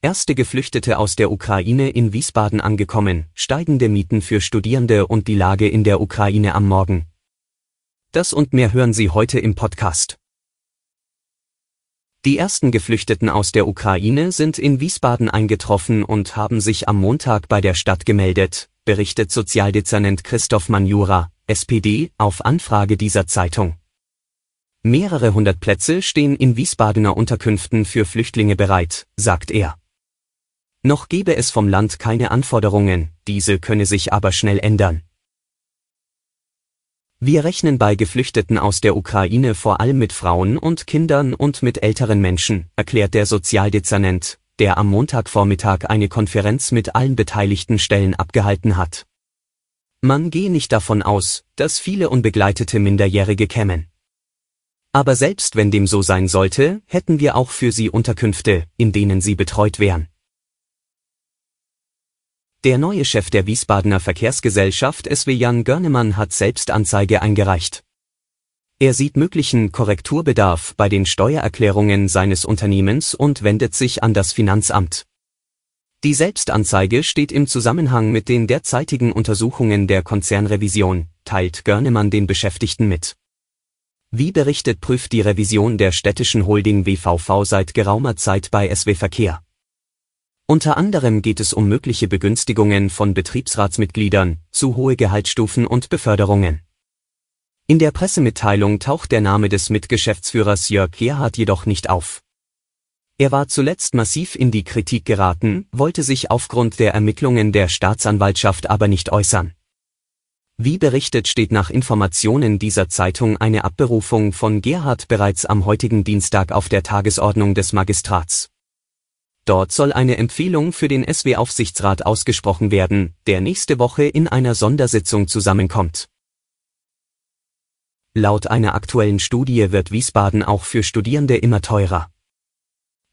Erste Geflüchtete aus der Ukraine in Wiesbaden angekommen, steigende Mieten für Studierende und die Lage in der Ukraine am Morgen. Das und mehr hören Sie heute im Podcast. Die ersten Geflüchteten aus der Ukraine sind in Wiesbaden eingetroffen und haben sich am Montag bei der Stadt gemeldet, berichtet Sozialdezernent Christoph Manjura, SPD, auf Anfrage dieser Zeitung. Mehrere hundert Plätze stehen in Wiesbadener Unterkünften für Flüchtlinge bereit, sagt er. Noch gebe es vom Land keine Anforderungen, diese könne sich aber schnell ändern. Wir rechnen bei Geflüchteten aus der Ukraine vor allem mit Frauen und Kindern und mit älteren Menschen, erklärt der Sozialdezernent, der am Montagvormittag eine Konferenz mit allen beteiligten Stellen abgehalten hat. Man gehe nicht davon aus, dass viele unbegleitete Minderjährige kämen. Aber selbst wenn dem so sein sollte, hätten wir auch für sie Unterkünfte, in denen sie betreut wären. Der neue Chef der Wiesbadener Verkehrsgesellschaft SW Jan Görnemann hat selbst Anzeige eingereicht. Er sieht möglichen Korrekturbedarf bei den Steuererklärungen seines Unternehmens und wendet sich an das Finanzamt. Die Selbstanzeige steht im Zusammenhang mit den derzeitigen Untersuchungen der Konzernrevision, teilt Görnemann den Beschäftigten mit. Wie berichtet prüft die Revision der städtischen Holding WVV seit geraumer Zeit bei SW Verkehr. Unter anderem geht es um mögliche Begünstigungen von Betriebsratsmitgliedern, zu hohe Gehaltsstufen und Beförderungen. In der Pressemitteilung taucht der Name des Mitgeschäftsführers Jörg Gerhard jedoch nicht auf. Er war zuletzt massiv in die Kritik geraten, wollte sich aufgrund der Ermittlungen der Staatsanwaltschaft aber nicht äußern. Wie berichtet steht nach Informationen dieser Zeitung eine Abberufung von Gerhard bereits am heutigen Dienstag auf der Tagesordnung des Magistrats. Dort soll eine Empfehlung für den SW-Aufsichtsrat ausgesprochen werden, der nächste Woche in einer Sondersitzung zusammenkommt. Laut einer aktuellen Studie wird Wiesbaden auch für Studierende immer teurer.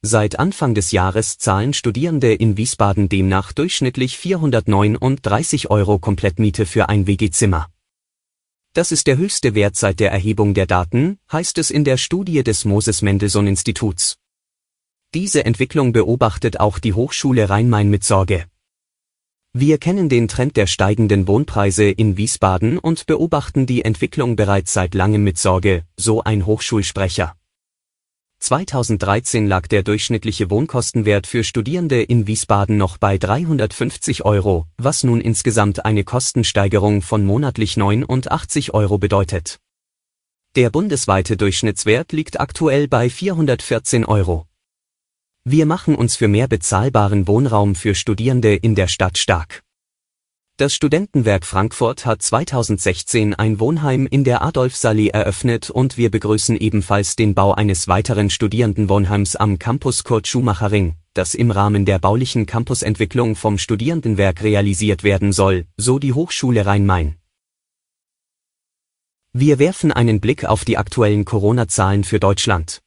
Seit Anfang des Jahres zahlen Studierende in Wiesbaden demnach durchschnittlich 439 Euro Komplettmiete für ein WG-Zimmer. Das ist der höchste Wert seit der Erhebung der Daten, heißt es in der Studie des Moses Mendelssohn Instituts. Diese Entwicklung beobachtet auch die Hochschule Rhein-Main mit Sorge. Wir kennen den Trend der steigenden Wohnpreise in Wiesbaden und beobachten die Entwicklung bereits seit langem mit Sorge, so ein Hochschulsprecher. 2013 lag der durchschnittliche Wohnkostenwert für Studierende in Wiesbaden noch bei 350 Euro, was nun insgesamt eine Kostensteigerung von monatlich 89 Euro bedeutet. Der bundesweite Durchschnittswert liegt aktuell bei 414 Euro. Wir machen uns für mehr bezahlbaren Wohnraum für Studierende in der Stadt stark. Das Studentenwerk Frankfurt hat 2016 ein Wohnheim in der Adolfsallee eröffnet und wir begrüßen ebenfalls den Bau eines weiteren Studierendenwohnheims am Campus Kurt Schumacher Ring, das im Rahmen der baulichen Campusentwicklung vom Studierendenwerk realisiert werden soll, so die Hochschule Rhein-Main. Wir werfen einen Blick auf die aktuellen Corona-Zahlen für Deutschland.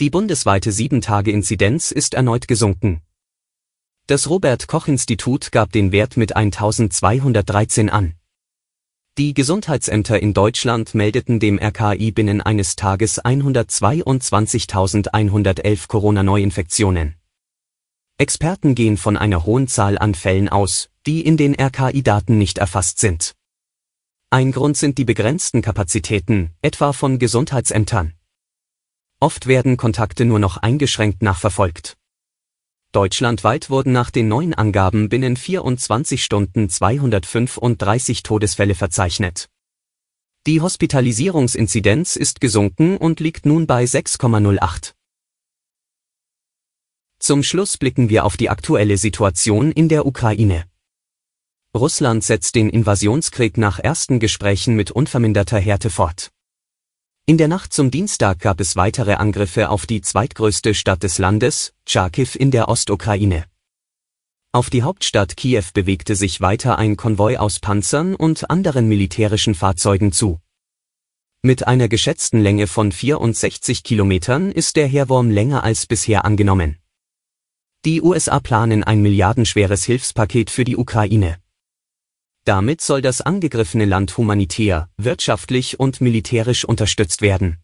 Die bundesweite 7-Tage-Inzidenz ist erneut gesunken, das Robert Koch Institut gab den Wert mit 1213 an. Die Gesundheitsämter in Deutschland meldeten dem RKI binnen eines Tages 122.111 Corona-Neuinfektionen. Experten gehen von einer hohen Zahl an Fällen aus, die in den RKI-Daten nicht erfasst sind. Ein Grund sind die begrenzten Kapazitäten, etwa von Gesundheitsämtern. Oft werden Kontakte nur noch eingeschränkt nachverfolgt. Deutschlandweit wurden nach den neuen Angaben binnen 24 Stunden 235 Todesfälle verzeichnet. Die Hospitalisierungsinzidenz ist gesunken und liegt nun bei 6,08. Zum Schluss blicken wir auf die aktuelle Situation in der Ukraine. Russland setzt den Invasionskrieg nach ersten Gesprächen mit unverminderter Härte fort. In der Nacht zum Dienstag gab es weitere Angriffe auf die zweitgrößte Stadt des Landes, Charkiw in der Ostukraine. Auf die Hauptstadt Kiew bewegte sich weiter ein Konvoi aus Panzern und anderen militärischen Fahrzeugen zu. Mit einer geschätzten Länge von 64 Kilometern ist der Heerwurm länger als bisher angenommen. Die USA planen ein milliardenschweres Hilfspaket für die Ukraine. Damit soll das angegriffene Land humanitär, wirtschaftlich und militärisch unterstützt werden.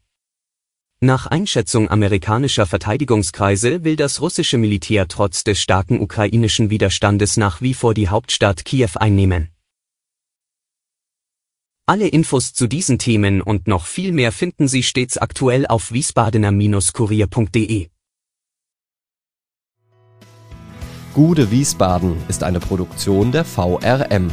Nach Einschätzung amerikanischer Verteidigungskreise will das russische Militär trotz des starken ukrainischen Widerstandes nach wie vor die Hauptstadt Kiew einnehmen. Alle Infos zu diesen Themen und noch viel mehr finden Sie stets aktuell auf wiesbadener-kurier.de. Gude Wiesbaden ist eine Produktion der VRM